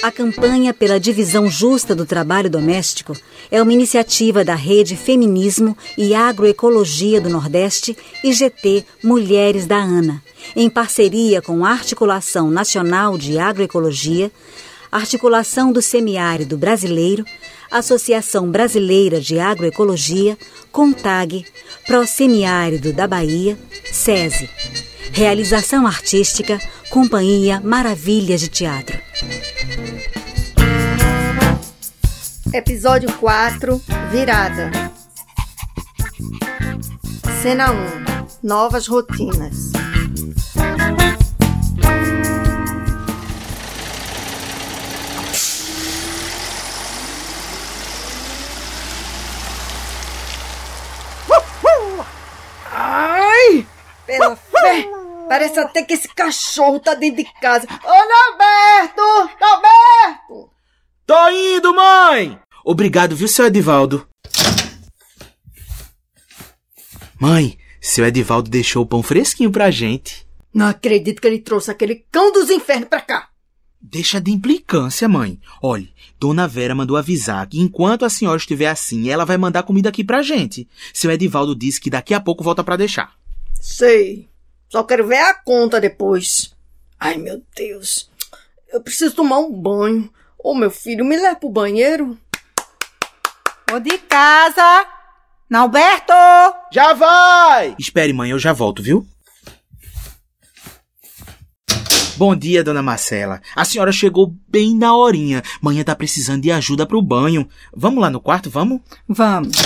A campanha pela divisão justa do trabalho doméstico é uma iniciativa da Rede Feminismo e Agroecologia do Nordeste e GT Mulheres da ANA, em parceria com a Articulação Nacional de Agroecologia, Articulação do Semiárido Brasileiro, Associação Brasileira de Agroecologia, CONTAG, Prosemiárido da Bahia, SESI. Realização artística, Companhia Maravilhas de Teatro. Episódio 4 Virada Cena 1 Novas rotinas! Pela fé! Parece até que esse cachorro tá dentro de casa. Ô, Norberto! Norberto! Tô indo, mãe! Obrigado, viu, seu Edivaldo? Mãe, seu Edivaldo deixou o pão fresquinho pra gente. Não acredito que ele trouxe aquele cão dos infernos pra cá. Deixa de implicância, mãe. Olhe, Dona Vera mandou avisar que enquanto a senhora estiver assim, ela vai mandar comida aqui pra gente. Seu Edivaldo disse que daqui a pouco volta pra deixar. Sei. Só quero ver a conta depois. Ai, meu Deus. Eu preciso tomar um banho. Ô, meu filho, me leva pro banheiro. Ô de casa! Nalberto! Já vai! Espere, mãe, eu já volto, viu? Bom dia, dona Marcela. A senhora chegou bem na horinha. Manhã tá precisando de ajuda pro banho. Vamos lá no quarto, vamos? Vamos.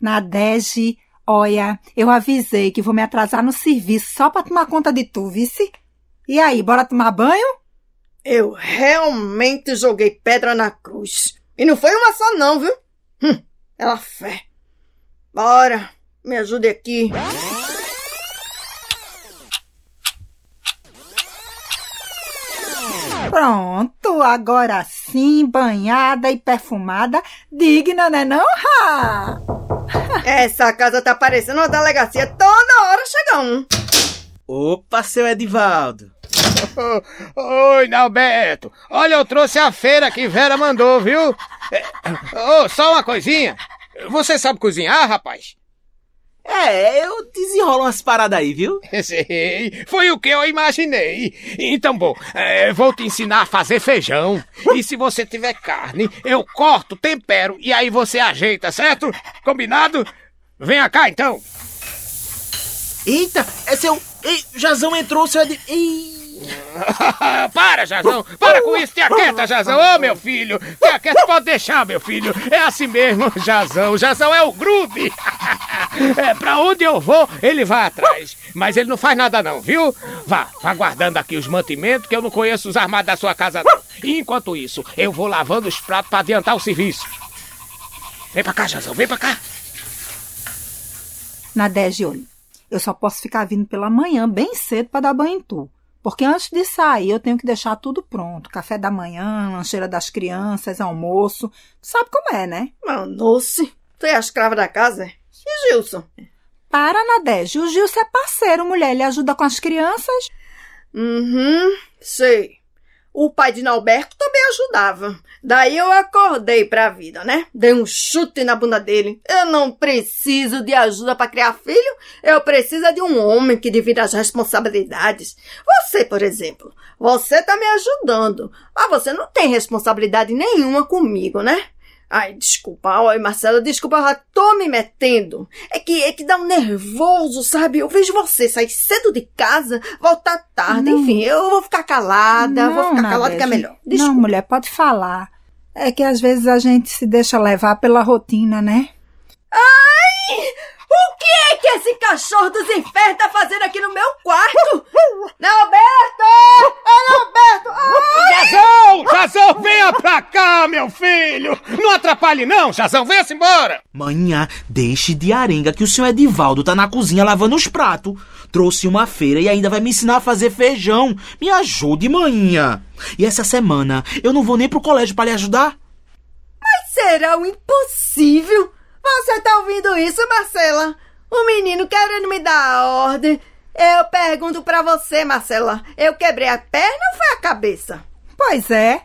Nadege, olha, eu avisei que vou me atrasar no serviço só pra tomar conta de tu, vice? E aí, bora tomar banho? Eu realmente joguei pedra na cruz. E não foi uma só não, viu? Hum, ela fé. Bora, me ajude aqui. Pronto, agora sim, banhada e perfumada, digna, né não, Ha? Essa casa tá parecendo uma delegacia toda hora chega um. Opa, seu Edivaldo. Oi, Nalberto. Olha, eu trouxe a feira que Vera mandou, viu? Oh, só uma coisinha. Você sabe cozinhar, rapaz? É, eu desenrolo umas paradas aí, viu? Sei, foi o que eu imaginei. Então, bom, é, vou te ensinar a fazer feijão. E se você tiver carne, eu corto, tempero e aí você ajeita, certo? Combinado? Venha cá, então. Eita, é seu... Ei, Jazão entrou, seu. Ei... para, Jazão! Para com isso! Tenha quieta, Jazão! Ô, oh, meu filho! Tenha quieta, pode deixar, meu filho! É assim mesmo, Jazão! Jazão é o Groove! É, pra onde eu vou, ele vai atrás. Mas ele não faz nada não, viu? Vá, vá guardando aqui os mantimentos, que eu não conheço os armados da sua casa não. E enquanto isso, eu vou lavando os pratos pra adiantar o serviço. Vem pra cá, Jazão, vem pra cá! Nadege, olha, eu só posso ficar vindo pela manhã bem cedo para dar banho em tu. Porque antes de sair, eu tenho que deixar tudo pronto. Café da manhã, lancheira das crianças, almoço. Tu sabe como é, né? Manoce, tu é a escrava da casa? E Gilson? Para, Nadege. O Gilson é parceiro, mulher. Ele ajuda com as crianças. Uhum, sei. O pai de Nalberto também ajudava. Daí eu acordei pra vida, né? Dei um chute na bunda dele. Eu não preciso de ajuda para criar filho. Eu preciso de um homem que divida as responsabilidades. Você, por exemplo, você tá me ajudando. Mas você não tem responsabilidade nenhuma comigo, né? Ai, desculpa, oi, Marcela, desculpa, eu já tô me metendo. É que, é que dá um nervoso, sabe? Eu vejo você sair cedo de casa, voltar tarde, não. enfim, eu vou ficar calada, não, vou ficar calada que é melhor. Desculpa. Não, mulher, pode falar. É que às vezes a gente se deixa levar pela rotina, né? Ai! O que é que esse cachorro dos infernos tá fazendo aqui no meu quarto? Norberto! É Norberto! Ai! Venha pra cá, meu filho! Não atrapalhe não, Jazão, venha-se embora! Manhã, deixe de arenga que o senhor Edivaldo tá na cozinha lavando os pratos. Trouxe uma feira e ainda vai me ensinar a fazer feijão. Me ajude, manhã. E essa semana eu não vou nem pro colégio para lhe ajudar? Mas será o impossível? Você tá ouvindo isso, Marcela? O menino querendo me dar a ordem. Eu pergunto pra você, Marcela. Eu quebrei a perna ou foi a cabeça? Pois é.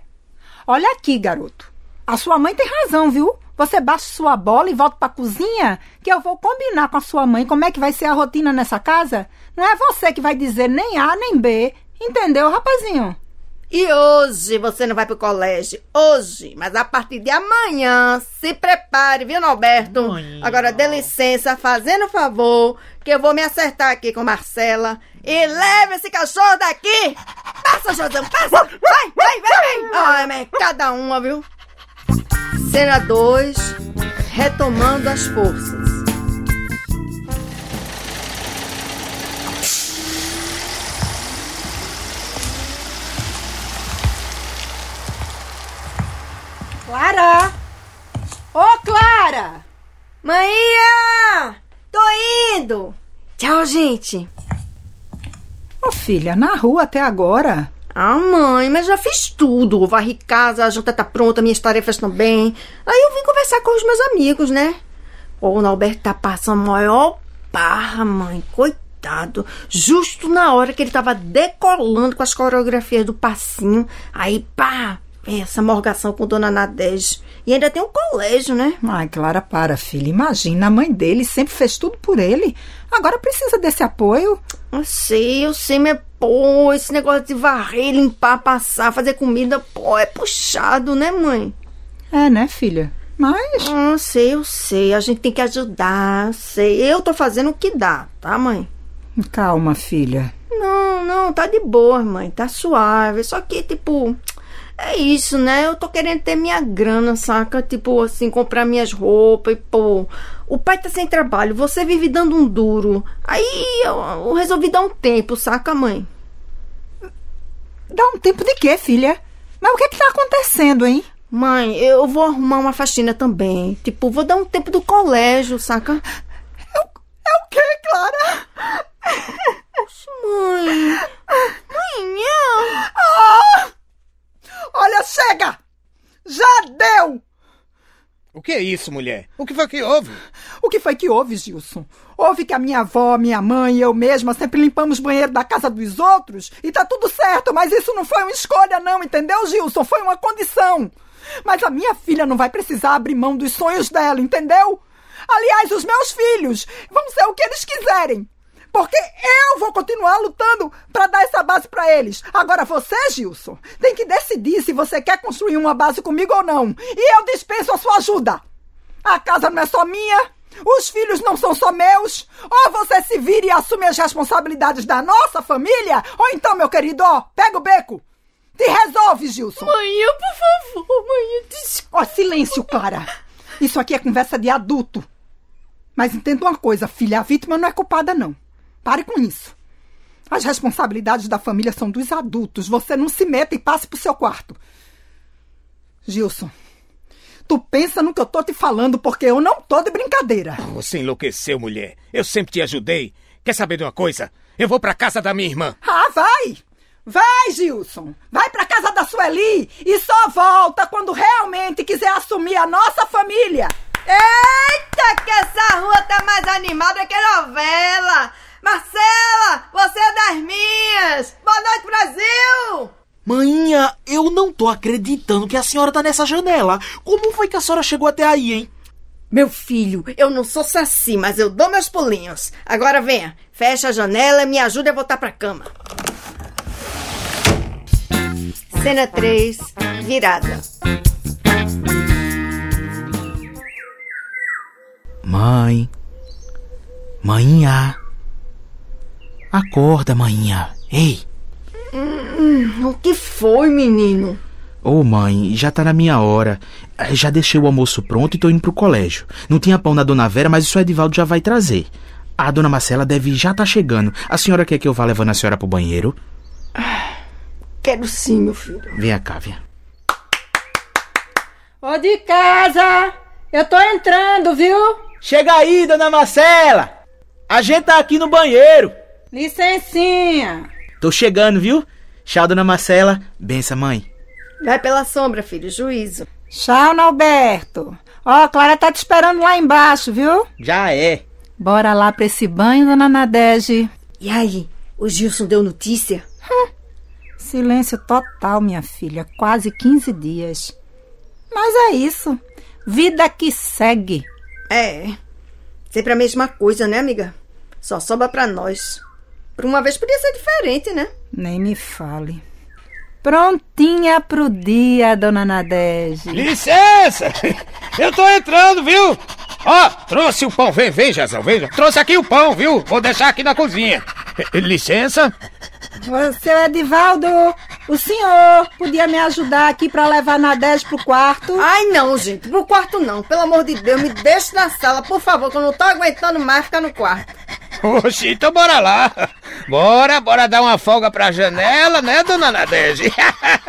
Olha aqui, garoto. A sua mãe tem razão, viu? Você baixa sua bola e volta pra cozinha, que eu vou combinar com a sua mãe como é que vai ser a rotina nessa casa. Não é você que vai dizer nem A nem B. Entendeu, rapazinho? E hoje você não vai pro colégio. Hoje. Mas a partir de amanhã, se prepare, viu, Norberto? Mãe. Agora dê licença, fazendo favor, que eu vou me acertar aqui com Marcela. E leve esse cachorro daqui! Passa, Josão, passa! Vai, vai, vai, vai! Ai, mas cada uma, viu? Cena 2, retomando as forças. Clara! Ô, Clara! Maia! Tô indo! Tchau, gente! Ô, filha, na rua até agora. Ah, mãe, mas já fiz tudo. Varri casa, a janta tá pronta, minhas tarefas também. Aí eu vim conversar com os meus amigos, né? Ô, o Norberto tá passando maior barra, mãe. Coitado. Justo na hora que ele tava decolando com as coreografias do passinho. Aí, pá, essa morgação com Dona Nadege. E ainda tem um colégio, né? Ai, Clara, para, filha. Imagina, a mãe dele sempre fez tudo por ele. Agora precisa desse apoio. Eu sei, eu sei, mas pô, esse negócio de varrer, limpar, passar, fazer comida, pô, é puxado, né, mãe? É, né, filha? Mas. Ah, sei, eu sei. A gente tem que ajudar, eu sei. Eu tô fazendo o que dá, tá, mãe? Calma, filha. Não, não, tá de boa, mãe. Tá suave. Só que, tipo, é isso, né? Eu tô querendo ter minha grana, saca? Tipo, assim, comprar minhas roupas e, pô. O pai tá sem trabalho, você vive dando um duro. Aí eu, eu resolvi dar um tempo, saca, mãe? Dá um tempo de quê, filha? Mas o que é que tá acontecendo, hein? Mãe, eu vou arrumar uma faxina também. Tipo, vou dar um tempo do colégio, saca? É o quê, Clara? Mãe. Mãe, Olha, chega! Já deu! O que é isso, mulher? O que foi que houve? O que foi que houve, Gilson? Houve que a minha avó, minha mãe e eu mesma sempre limpamos banheiro da casa dos outros e tá tudo certo, mas isso não foi uma escolha, não, entendeu, Gilson? Foi uma condição. Mas a minha filha não vai precisar abrir mão dos sonhos dela, entendeu? Aliás, os meus filhos vão ser o que eles quiserem. Porque eu vou continuar lutando para dar essa base para eles. Agora você, Gilson, tem que decidir se você quer construir uma base comigo ou não. E eu dispenso a sua ajuda. A casa não é só minha, os filhos não são só meus. Ou você se vira e assume as responsabilidades da nossa família, ou então, meu querido, ó, pega o beco. Te resolve, Gilson. Mãe, por favor, mãe, desculpa. Ó, silêncio, Clara. Isso aqui é conversa de adulto. Mas entenda uma coisa, filha, a vítima não é culpada, não. Pare com isso. As responsabilidades da família são dos adultos. Você não se meta e passe pro seu quarto. Gilson, tu pensa no que eu tô te falando, porque eu não tô de brincadeira. Você enlouqueceu, mulher. Eu sempre te ajudei. Quer saber de uma coisa? Eu vou pra casa da minha irmã. Ah, vai! Vai, Gilson! Vai pra casa da Sueli e só volta quando realmente quiser assumir a nossa família! Eita, que essa rua tá mais animada que novela! Marcela, você é das minhas! Boa noite, Brasil! Maninha, eu não tô acreditando que a senhora tá nessa janela. Como foi que a senhora chegou até aí, hein? Meu filho, eu não sou saci, mas eu dou meus pulinhos. Agora venha, fecha a janela e me ajude a voltar pra cama. Cena 3, virada. Mãe. Maninha. Acorda, maninha. Ei. O que foi, menino? Ô, mãe, já tá na minha hora. Já deixei o almoço pronto e tô indo pro colégio. Não tinha pão na dona Vera, mas o seu Edivaldo já vai trazer. A dona Marcela deve já tá chegando. A senhora quer que eu vá levando a senhora pro banheiro? Quero sim, meu filho. Venha cá, venha. Ô de casa! Eu tô entrando, viu? Chega aí, dona Marcela! A gente tá aqui no banheiro. Licencinha! Tô chegando, viu? Tchau, dona Marcela. Bença, mãe. Vai pela sombra, filho, juízo. Tchau, Norberto. Ó, Clara tá te esperando lá embaixo, viu? Já é. Bora lá pra esse banho, dona Nadege. E aí, o Gilson deu notícia? Silêncio total, minha filha. Quase 15 dias. Mas é isso. Vida que segue. É. Sempre a mesma coisa, né, amiga? Só sobra pra nós. Por uma vez podia ser diferente, né? Nem me fale. Prontinha pro dia, dona Nadege. Licença! Eu tô entrando, viu? Ó, trouxe o pão. Vem, vem, Jazão, vem. Trouxe aqui o pão, viu? Vou deixar aqui na cozinha. Licença? Ô, Seu Edivaldo, o senhor podia me ajudar aqui pra levar Nadege pro quarto? Ai, não, gente. Pro quarto não. Pelo amor de Deus, me deixe na sala, por favor, que eu não tô aguentando mais ficar no quarto. Oxi, então bora lá. Bora, bora dar uma folga pra janela, né, dona Nadege?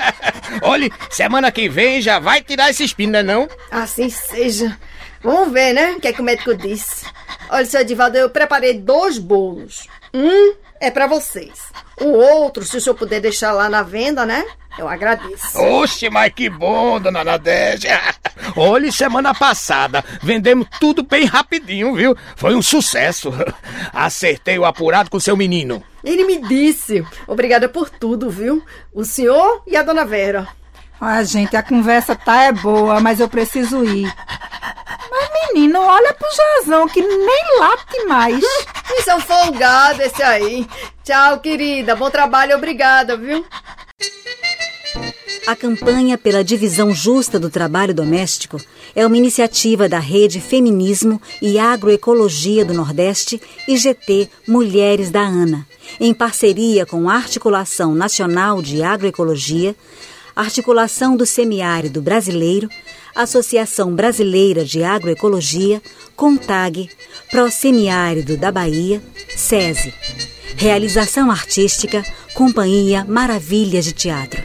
Olha, semana que vem já vai tirar esse espinho, né não? Assim seja. Vamos ver, né? O que é que o médico disse. Olha, seu Edivaldo, eu preparei dois bolos. Um é pra vocês. O outro, se o senhor puder deixar lá na venda, né? Eu agradeço. Oxe, mas que bom, dona Nadege. Olha, semana passada vendemos tudo bem rapidinho, viu? Foi um sucesso. Acertei o apurado com seu menino. Ele me disse. Obrigada por tudo, viu? O senhor e a dona Vera. Ah, gente, a conversa tá é boa, mas eu preciso ir. Menino, olha pro Jazão, que nem late mais. Isso é um folgado esse aí. Tchau, querida. Bom trabalho, obrigada, viu? A campanha pela divisão justa do trabalho doméstico é uma iniciativa da Rede Feminismo e Agroecologia do Nordeste e GT Mulheres da ANA, em parceria com a Articulação Nacional de Agroecologia, Articulação do Semiárido Brasileiro, Associação Brasileira de Agroecologia, CONTAG, Prosemiárido da Bahia, SESI. Realização artística, Companhia Maravilhas de Teatro.